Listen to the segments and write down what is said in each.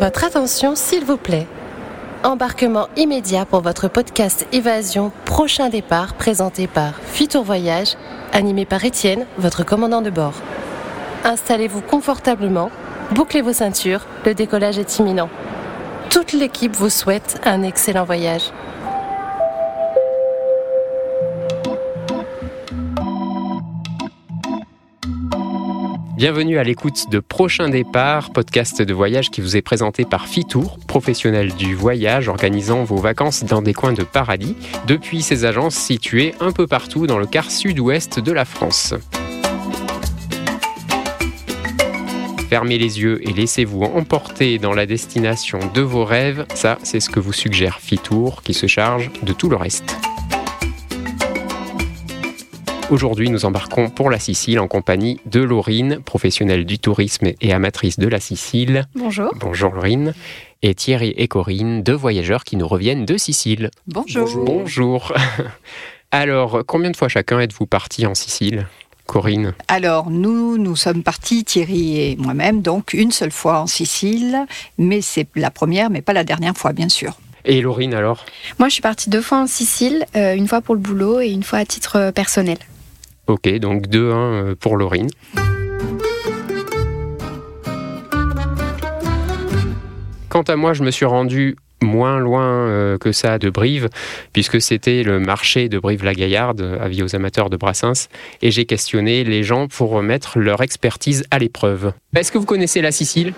Votre attention, s'il vous plaît. Embarquement immédiat pour votre podcast Évasion, prochain départ, présenté par Fitour Voyage, animé par Étienne, votre commandant de bord. Installez-vous confortablement, bouclez vos ceintures, le décollage est imminent. Toute l'équipe vous souhaite un excellent voyage. Bienvenue à l'écoute de Prochain Départ, podcast de voyage qui vous est présenté par Fitour, professionnel du voyage organisant vos vacances dans des coins de paradis, depuis ses agences situées un peu partout dans le quart sud-ouest de la France. Fermez les yeux et laissez-vous emporter dans la destination de vos rêves, ça c'est ce que vous suggère Fitour qui se charge de tout le reste. Aujourd'hui, nous embarquons pour la Sicile en compagnie de Laurine, professionnelle du tourisme et amatrice de la Sicile. Bonjour. Bonjour Laurine. Et Thierry et Corinne, deux voyageurs qui nous reviennent de Sicile. Bonjour. Bonjour. Alors, combien de fois chacun êtes-vous partis en Sicile Corinne? Alors, nous, nous sommes partis, Thierry et moi-même, donc une seule fois en Sicile, mais c'est la première, mais pas la dernière fois, bien sûr. Et Laurine alors? Moi, je suis partie deux fois en Sicile, euh, une fois pour le boulot et une fois à titre personnel. Ok, donc 2-1 euh, pour Laurine. Quant à moi, je me suis rendu moins loin euh, que ça de Brive, puisque c'était le marché de Brive-la-Gaillarde, avis aux amateurs de Brassens, et j'ai questionné les gens pour mettre leur expertise à l'épreuve. Est-ce que vous connaissez la Sicile?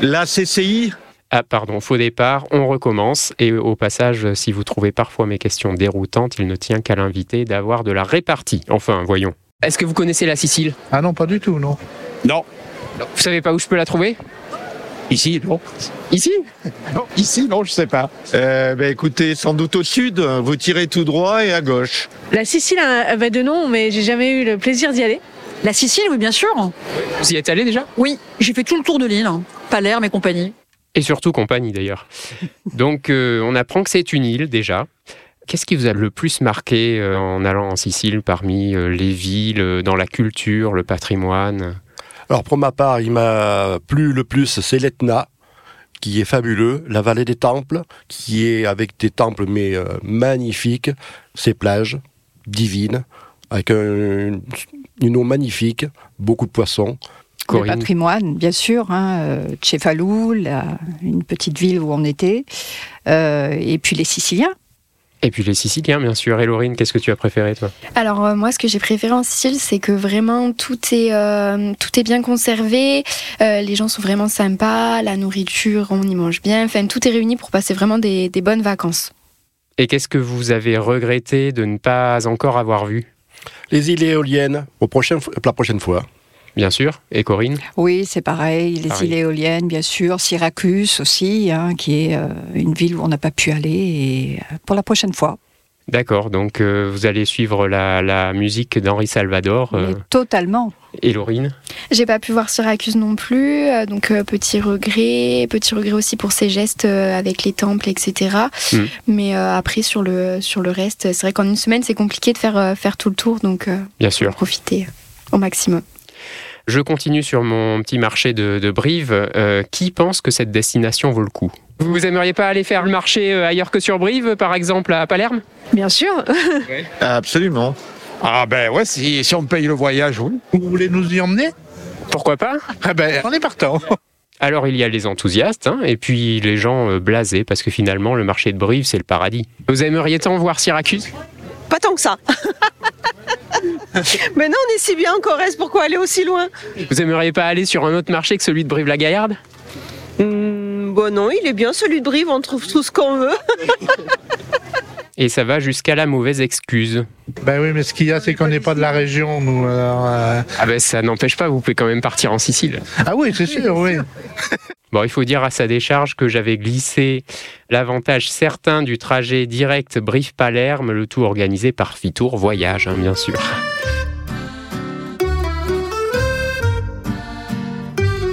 La CCI Ah pardon, faux départ, on recommence, et au passage, si vous trouvez parfois mes questions déroutantes, il ne tient qu'à l'inviter d'avoir de la répartie. Enfin, voyons. Est-ce que vous connaissez la Sicile? Ah non, pas du tout, non. Non. Vous savez pas où je peux la trouver? Ici, non. Ici? Non, ici, non, je sais pas. Euh, ben, écoutez, sans doute au sud, vous tirez tout droit et à gauche. La Sicile avait de nom, mais j'ai jamais eu le plaisir d'y aller. La Sicile, oui, bien sûr. Vous y êtes allé déjà? Oui, j'ai fait tout le tour de l'île. hein. Palerme et compagnie. Et surtout compagnie d'ailleurs. Donc euh, on apprend que c'est une île déjà. Qu'est-ce qui vous a le plus marqué euh, en allant en Sicile parmi euh, les villes, dans la culture, le patrimoine? Alors pour ma part, il m'a plu le plus, c'est l'Etna, qui est fabuleux, la vallée des temples, qui est avec des temples mais magnifiques, ses plages divines, avec un- une eau magnifique, beaucoup de poissons. Le patrimoine, bien sûr, hein, euh, Cefalù, la- une petite ville où on était, euh, et puis les Siciliens. Et puis les Siciliens bien sûr. Et Laurine, qu'est-ce que tu as préféré toi? Alors euh, moi, ce que j'ai préféré en Sicile, c'est que vraiment tout est euh, tout est bien conservé. Euh, les gens sont vraiment sympas, la nourriture, on y mange bien. Enfin, tout est réuni pour passer vraiment des, des bonnes vacances. Et qu'est-ce que vous avez regretté de ne pas encore avoir vu? Les îles éoliennes, au prochain, la prochaine fois. Bien sûr. Et Corinne Oui, c'est pareil, les Pareil. îles éoliennes, bien sûr, Syracuse aussi, hein, qui est euh, une ville où on n'a pas pu aller, et euh, pour la prochaine fois. D'accord. Donc euh, vous allez suivre la, la musique d'Henri Salvador euh, totalement. et Laurine. J'ai pas pu voir Syracuse non plus, euh, donc euh, petit regret, petit regret aussi pour ces gestes euh, avec les temples, etc. Mm. Mais euh, après sur le sur le reste, c'est vrai qu'en une semaine c'est compliqué de faire euh, faire tout le tour, donc euh, Bien sûr. profiter au maximum. Je continue sur mon petit marché de, de Brive. Euh, qui pense que cette destination vaut le coup? Vous aimeriez pas aller faire le marché euh, ailleurs que sur Brive, par exemple à Palerme? Bien sûr. Absolument. Ah ben ouais, si, si on paye le voyage, oui. Vous voulez nous y emmener? Pourquoi pas? Ah ben, on est partant. Alors il y a les enthousiastes hein, et puis les gens euh, blasés parce que finalement le marché de Brive c'est le paradis. Vous aimeriez tant voir Syracuse? Pas tant que ça. Mais non, on est si bien en Corrèze, pourquoi aller aussi loin? Vous aimeriez pas aller sur un autre marché que celui de Brive-la-Gaillarde? Hmm, Bon non, il est bien celui de Brive, on trouve tout ce qu'on veut. Et ça va jusqu'à la mauvaise excuse. Ben oui, mais ce qu'il y a, c'est qu'on n'est pas de la région, nous. alors, euh, Ah ben ça n'empêche pas, vous pouvez quand même partir en Sicile. Ah oui, c'est sûr, oui. Bon, il faut dire à sa décharge que j'avais glissé l'avantage certain du trajet direct Brive-Palerme, le tout organisé par Fitour Voyage, hein, bien sûr.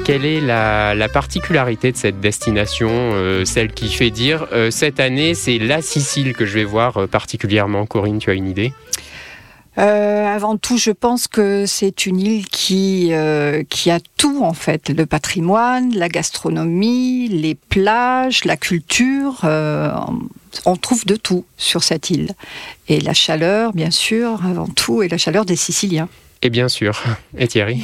Quelle est la, la particularité de cette destination, euh, celle qui fait dire euh, cette année c'est la Sicile que je vais voir euh, particulièrement Corinne, tu as une idée? Euh, avant tout, je pense que c'est une île qui, euh, qui a tout en fait, le patrimoine, la gastronomie, les plages, la culture. euh, on trouve de tout sur cette île. Et la chaleur, bien sûr, avant tout, et la chaleur des Siciliens. Et bien sûr. Et Thierry?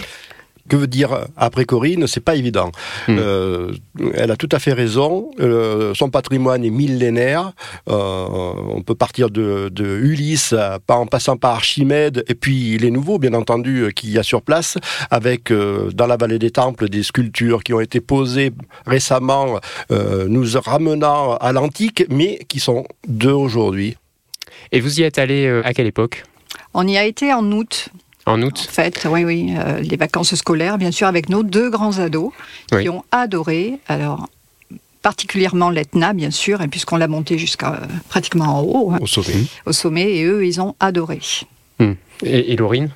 Que veut dire après Corinne C'est pas évident. Mm. Euh, elle a tout à fait raison. Euh, son patrimoine est millénaire. Euh, on peut partir de, de Ulysse, pas en passant par Archimède, et puis les nouveaux, bien entendu, qu'il y a sur place, avec euh, dans la vallée des Temples des sculptures qui ont été posées récemment, euh, nous ramenant à l'antique, mais qui sont d'aujourd'hui. Et vous y êtes allé à quelle époque? On y a été en août, En en août fait, oui, oui, euh, les vacances scolaires, bien sûr, avec nos deux grands ados Oui. qui ont adoré. Alors, particulièrement l'Etna, bien sûr, et puisqu'on l'a monté jusqu'à euh, pratiquement en haut, hein, Au sommet. au sommet, et eux, ils ont adoré. Et, et Laurine?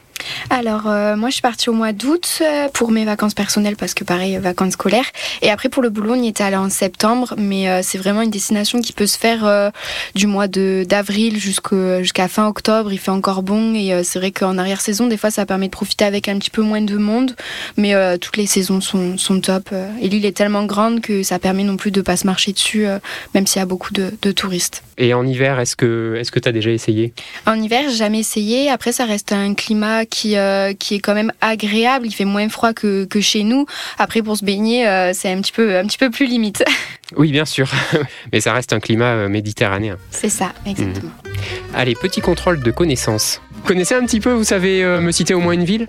Alors, euh, moi, je suis partie au mois d'août euh, pour mes vacances personnelles parce que, pareil, euh, vacances scolaires. Et après, pour le boulot, on y était allé en septembre, mais euh, c'est vraiment une destination qui peut se faire euh, du mois d'avril jusqu'à fin octobre. Il fait encore bon et c'est vrai qu'en arrière-saison, des fois, ça permet de profiter avec un petit peu moins de monde, mais toutes les saisons sont, sont top. Et l'île est tellement grande que ça permet non plus de pas se marcher dessus, même s'il y a beaucoup de, de touristes. Et en hiver, est-ce que tu as déjà essayé? En hiver, j'ai jamais essayé. Après, ça reste un climat qui, euh, qui est quand même agréable. Il fait moins froid que, que chez nous. Après, pour se baigner, euh, c'est un petit peu, un petit peu plus limite. Oui, bien sûr. Mais ça reste un climat euh, méditerranéen. C'est ça, exactement. Allez, petit contrôle de connaissances. Vous connaissez un petit peu, vous savez euh, me citer au moins une ville?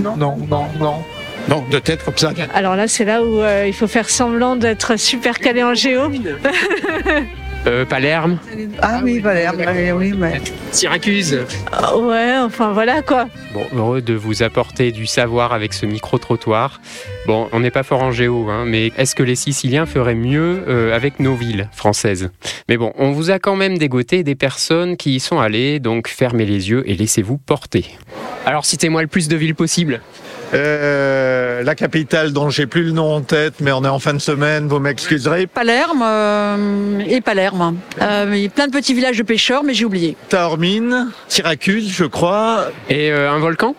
Non, non, non. Non, de tête comme ça. Alors là, c'est là où euh, il faut faire semblant d'être super calé en géo. euh, Palerme Ah oui, Valère, oui, mais... Syracuse Ah Ouais, enfin voilà quoi. Bon, heureux de vous apporter du savoir avec ce micro-trottoir. Bon, on n'est pas fort en géo, hein, mais est-ce que les Siciliens feraient mieux euh, avec nos villes françaises? Mais bon, on vous a quand même dégoté des personnes qui y sont allées, donc fermez les yeux et laissez-vous porter. Alors citez-moi le plus de villes possible. Euh, la capitale dont j'ai plus le nom en tête, mais on est en fin de semaine, vous m'excuserez. Palerme euh, et Palerme. Euh, il y a plein de petits villages de pêcheurs, mais j'ai oublié. Taormine, Syracuse, je crois. Et euh, un volcan?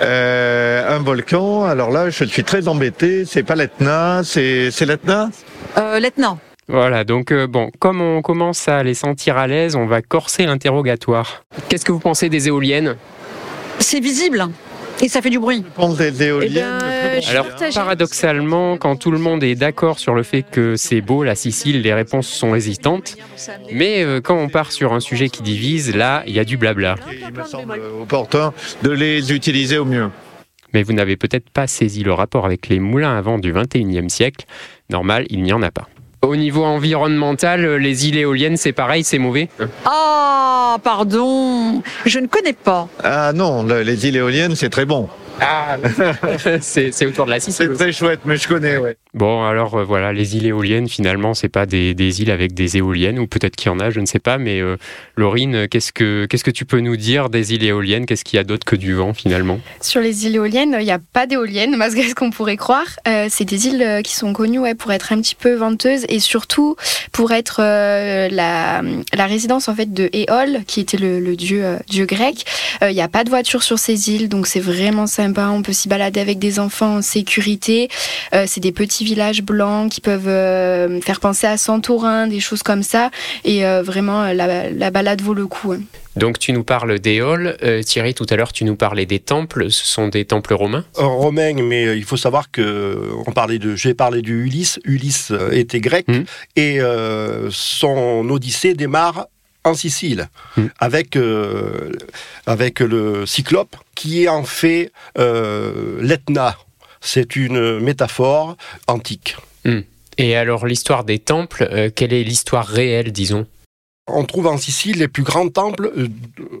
Euh, un volcan. Alors là, je suis très embêté. C'est pas l'Etna, c'est c'est l'Etna? Euh, L'Etna. Voilà, donc euh, bon, comme on commence à les sentir à l'aise, on va corser l'interrogatoire. Qu'est-ce que vous pensez des éoliennes? C'est visible et ça fait du bruit. Des éoliennes. Eh ben, Alors, paradoxalement, quand tout le monde est d'accord sur le fait que c'est beau, la Sicile, les réponses sont hésitantes. Mais euh, quand on part sur un sujet qui divise, là, il y a du blabla. Il me semble opportun de les utiliser au mieux. Mais vous n'avez peut-être pas saisi le rapport avec les moulins à vent du 21e siècle. Normal, il n'y en a pas. Au niveau environnemental, les îles éoliennes, c'est pareil, c'est mauvais Ah, pardon, je ne connais pas. Ah non, le- les îles éoliennes, c'est très bon. Ah, c'est c'est autour de la Sicile. C'est très chouette, mais je connais, ouais. Bon, alors euh, voilà, les îles éoliennes, finalement, c'est pas des, des îles avec des éoliennes, ou peut-être qu'il y en a, je ne sais pas. Mais euh, Laurine, qu'est-ce que que tu peux nous dire des îles éoliennes? Qu'est-ce qu'il y a d'autre que du vent, finalement? Sur les îles éoliennes, il n'y a pas d'éoliennes, malgré ce qu'on pourrait croire. Euh, c'est des îles euh, qui sont connues pour être un petit peu venteuses et surtout pour être la, la résidence en fait de Éole, qui était le, dieu, dieu grec. Il n'y a pas de voiture sur ces îles, donc c'est vraiment sympa. On peut s'y balader avec des enfants en sécurité. C'est des petits villages blancs qui peuvent euh, faire penser à Santorin, des choses comme ça. Et euh, vraiment, euh, la, la balade vaut le coup. hein. Donc, tu nous parles d'éole. Euh, Thierry, tout à l'heure, tu nous parlais des temples. Ce sont des temples romains? Romain, mais il faut savoir que on parlait de, j'ai parlé de Ulysse. Ulysse était grec Mhm. et euh, son Odyssée démarre en Sicile Mhm. avec euh, avec le Cyclope qui est en fait euh, l'Etna. C'est une métaphore antique. Et alors, l'histoire des temples, euh, quelle est l'histoire réelle, disons? On trouve en Sicile les plus grands temples euh,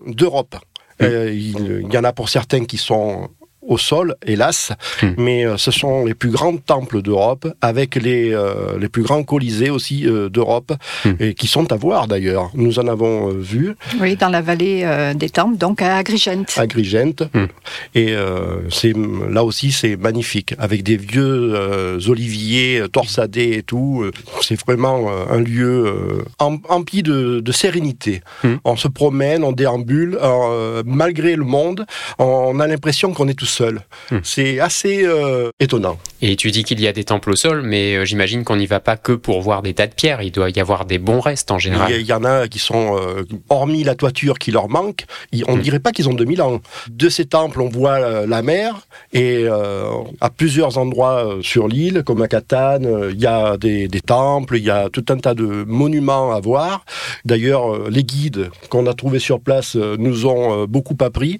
d'Europe. Mhm. Euh, il, il y en a pour certains qui sont au sol, hélas, Hmm. mais euh, ce sont les plus grands temples d'Europe, avec les, euh, les plus grands colisées aussi euh, d'Europe, Hmm. et qui sont à voir d'ailleurs. Nous en avons euh, vu Oui, dans la vallée euh, des Temples, donc à Agrigent. à Grigente, Hmm. et euh, c'est là aussi c'est magnifique, avec des vieux euh, oliviers torsadés et tout. C'est vraiment euh, un lieu euh, em- empli de, de sérénité. On se promène, on déambule, euh, malgré le monde, on a l'impression qu'on est tout seul. Hmm. C'est assez euh, étonnant. Et tu dis qu'il y a des temples au sol, mais euh, j'imagine qu'on n'y va pas que pour voir des tas de pierres. Il doit y avoir des bons restes en général. il y en a qui sont, euh, hormis la toiture qui leur manque, on ne Hmm. dirait pas qu'ils ont 2000 ans. De ces temples, on voit euh, la mer, et euh, à plusieurs endroits sur l'île, comme à Catane, il y a des, des temples, il y a tout un tas de monuments à voir. D'ailleurs, les guides qu'on a trouvés sur place nous ont beaucoup appris,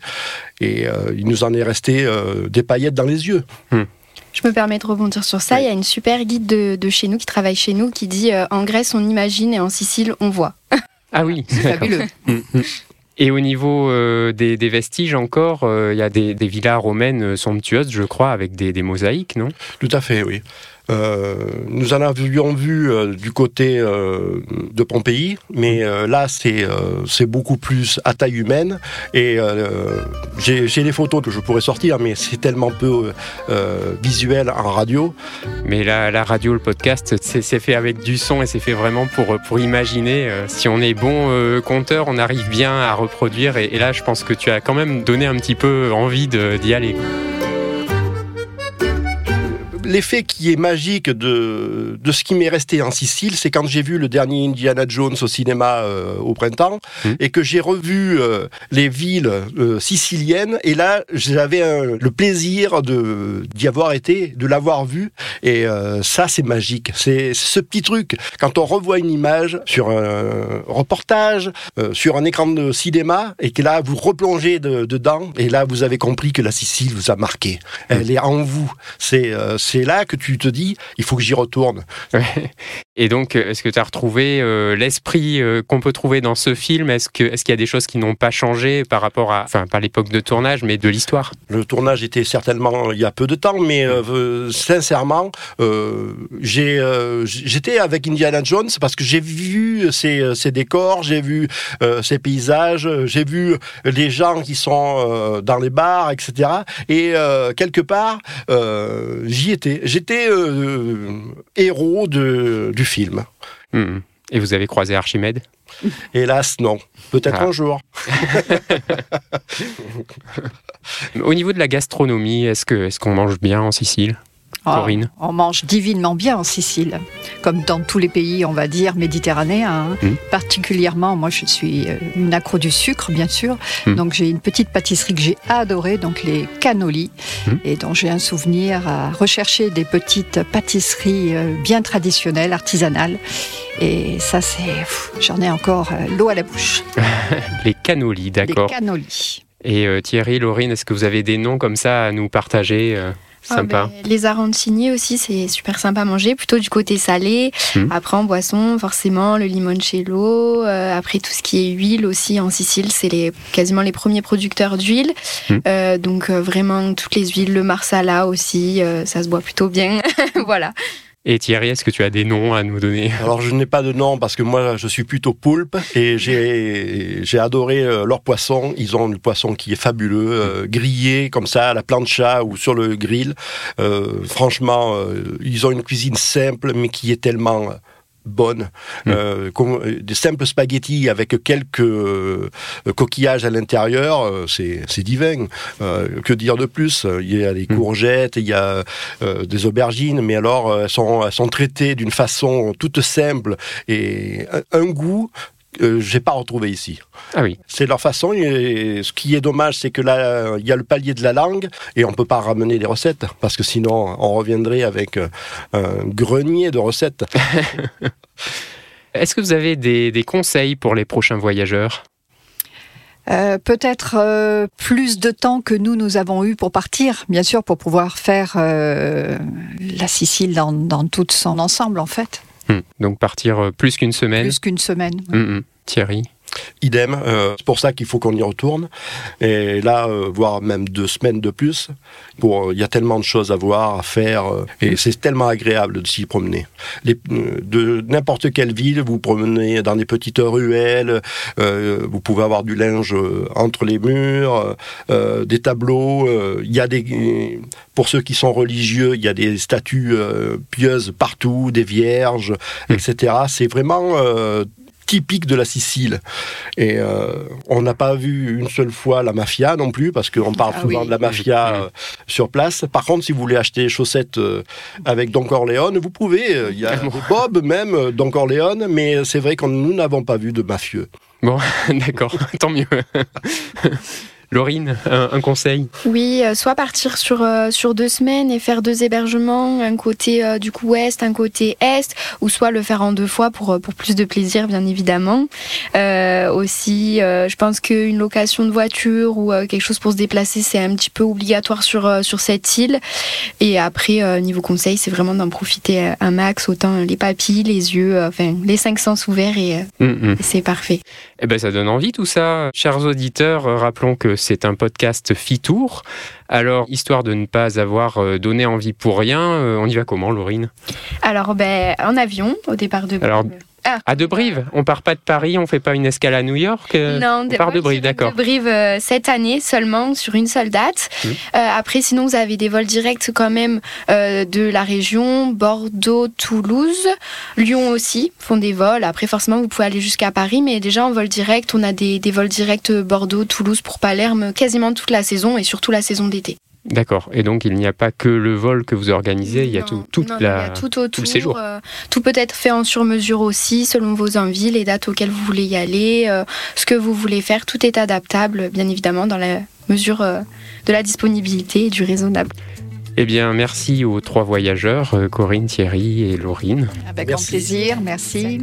et euh, il nous en est resté euh, des paillettes dans les yeux. Je me permets de rebondir sur ça. Oui. Il y a une super guide de, de chez nous qui travaille chez nous qui dit euh, en Grèce on imagine et en Sicile on voit. Ah oui, C'est fabuleux. Mm, mm. Et au niveau euh, des, des vestiges encore, euh, il y a des, des villas romaines somptueuses, je crois, avec des, des mosaïques, non? Tout à fait, oui. Euh, nous en avions vu euh, du côté euh, de Pompéi, mais là c'est c'est beaucoup plus à taille humaine et j'ai des photos que je pourrais sortir, mais c'est tellement peu visuel en radio. Mais la, la radio, le podcast, c'est fait avec du son et c'est fait vraiment pour, pour imaginer. si on est bon conteur, on arrive bien à reproduire. Et, là, je pense que tu as quand même donné un petit peu envie d'y aller. L'effet qui est magique de, de ce qui m'est resté en Sicile, c'est quand j'ai vu le dernier Indiana Jones au cinéma euh, au printemps Mm. et que j'ai revu euh, les villes euh, siciliennes. Et là, j'avais le plaisir d'y avoir été, de l'avoir vu. Et ça, c'est magique. C'est ce petit truc. Quand on revoit une image sur un reportage, sur un écran de cinéma, et que là, vous replongez de- dedans, et là, vous avez compris que la Sicile vous a marqué. Elle est en vous. C'est c'est là que tu te dis, il faut que j'y retourne. Ouais. Et donc, euh, est-ce que tu as retrouvé euh, l'esprit euh, qu'on peut trouver dans ce film? Est-ce que- est-ce qu'il y a des choses qui n'ont pas changé par rapport à, enfin, pas l'époque de tournage, mais de l'histoire? Le tournage était certainement il y a peu de temps, mais euh, sincèrement, j'ai, j'étais avec Indiana Jones parce que j'ai vu ces, ces décors, j'ai vu ces paysages, j'ai vu les gens qui sont dans les bars, etc. Et quelque part, j'y étais. J'étais euh, héros de, du film. Hmm. Et vous avez croisé Archimède? Hélas, non. Peut-être Ah. un jour. Au niveau de la gastronomie, est-ce que est-ce qu'on mange bien en Sicile? Ah, on mange divinement bien en Sicile, comme dans tous les pays, on va dire, méditerranéens. hein. Mm. Particulièrement, moi je suis euh, une accro du sucre, bien sûr. Mm. Donc j'ai une petite pâtisserie que j'ai adorée, donc les cannolis, Mm. et dont j'ai un souvenir à rechercher des petites pâtisseries euh, bien traditionnelles, artisanales. Et ça, c'est. J'en ai encore euh, l'eau à la bouche. Les cannolis, Les d'accord. cannolis. Et euh, Thierry, Laurine, est-ce que vous avez des noms comme ça à nous partager Ah, ben, les arancini aussi, c'est super sympa à manger, plutôt du côté salé. Mhm. Après, en boisson, forcément, le limoncello. Euh, après, tout ce qui est huile aussi, en Sicile, c'est les, quasiment les premiers producteurs d'huile. Mhm. Euh, donc, euh, vraiment, toutes les huiles, le marsala aussi, euh, ça se boit plutôt bien. voilà. Et Thierry, est-ce que tu as des noms à nous donner? Alors je n'ai pas de nom parce que moi je suis plutôt poulpe et j'ai adoré euh, leur poisson. Ils ont du poisson qui est fabuleux, euh, grillé comme ça à la plancha ou sur le grill. Euh, franchement, ils ont une cuisine simple mais qui est tellement bonne. Mm. Euh, euh, des simples spaghettis avec quelques euh, coquillages à l'intérieur, euh, c'est c'est divin. Que dire de plus? Il y a des Mm. courgettes, il y a des aubergines, mais alors elles sont, elles sont traitées d'une façon toute simple et un, un goût que j'ai pas retrouvé ici. Ah oui. C'est leur façon. Et ce qui est dommage, c'est que là, il y a le palier de la langue et on peut pas ramener les recettes parce que sinon, on reviendrait avec euh, un grenier de recettes. Est-ce que vous avez des, des conseils pour les prochains voyageurs? Euh, Peut-être euh, plus de temps que nous, nous avons eu pour partir, bien sûr, pour pouvoir faire euh, la Sicile dans, dans tout son ensemble, en fait. Hmm. Donc partir euh, plus qu'une semaine Plus qu'une semaine. Hmm, hmm. Thierry Idem, euh, c'est pour ça qu'il faut qu'on y retourne. Et là, euh, voire même deux semaines de plus. Pour, il y a tellement de choses à voir, à faire, euh, et c'est tellement agréable de s'y promener. Les, euh, de n'importe quelle ville, vous promenez dans des petites ruelles, euh, vous pouvez avoir du linge euh, entre les murs, euh, des tableaux. euh, Il y a des, pour ceux qui sont religieux, il y a des statues euh, pieuses partout, des vierges, etc. C'est vraiment euh, typique de la Sicile. Et euh, on n'a pas vu une seule fois la mafia non plus, parce qu'on parle Ah souvent oui. de la mafia euh, sur place. Par contre, si vous voulez acheter des chaussettes euh, avec Don Corleone, vous pouvez. Il y a Bob même, Don Corleone, mais c'est vrai que nous n'avons pas vu de mafieux. Bon, d'accord, tant mieux. Laurine, un, un conseil? Oui, euh, soit partir sur, euh, sur deux semaines et faire deux hébergements, un côté euh, du coup ouest, un côté est, ou soit le faire en deux fois pour, pour plus de plaisir, bien évidemment. Aussi, je pense qu'une location de voiture ou quelque chose pour se déplacer, c'est un petit peu obligatoire sur, sur cette île. Et après, niveau conseil, c'est vraiment d'en profiter un max, autant les papilles, les yeux, enfin les cinq sens ouverts et, Hum, hum. et c'est parfait. Eh ben, ça donne envie tout ça. Chers auditeurs, rappelons que c'est un podcast Fitour. Alors, histoire de ne pas avoir euh, donné envie pour rien, euh, on y va comment, Laurine? Alors, ben, en avion, au départ de Alors, Ah. à De Brive. On part pas de Paris, on fait pas une escale à New York. euh, Non, on part de Brive, d'accord. de Brive euh, cette année seulement sur une seule date. Mhm. Euh, après, sinon, vous avez des vols directs quand même euh, de la région, Bordeaux, Toulouse, Lyon aussi font des vols. Après, forcément, vous pouvez aller jusqu'à Paris, mais déjà en vol direct, on a des, des vols directs Bordeaux, Toulouse pour Palerme quasiment toute la saison et surtout la saison d'été. D'accord. Et donc, il n'y a pas que le vol que vous organisez, il y a tout, toute Non, la, il y a tout autour. tout le séjour. euh, tout peut être fait en sur-mesure aussi, selon vos envies, les dates auxquelles vous voulez y aller, euh, ce que vous voulez faire. Tout est adaptable, bien évidemment, dans la mesure euh, de la disponibilité et du raisonnable. Eh bien, merci aux trois voyageurs, Corinne, Thierry et Laurine. Avec Merci. grand plaisir, merci.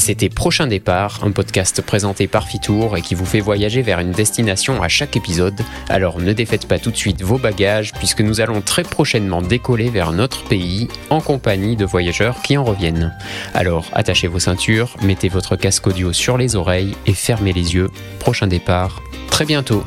C'était Prochain Départ, un podcast présenté par Fitour et qui vous fait voyager vers une destination à chaque épisode. Alors ne défaites pas tout de suite vos bagages puisque nous allons très prochainement décoller vers notre pays en compagnie de voyageurs qui en reviennent. Alors attachez vos ceintures, mettez votre casque audio sur les oreilles et fermez les yeux. Prochain départ, très bientôt.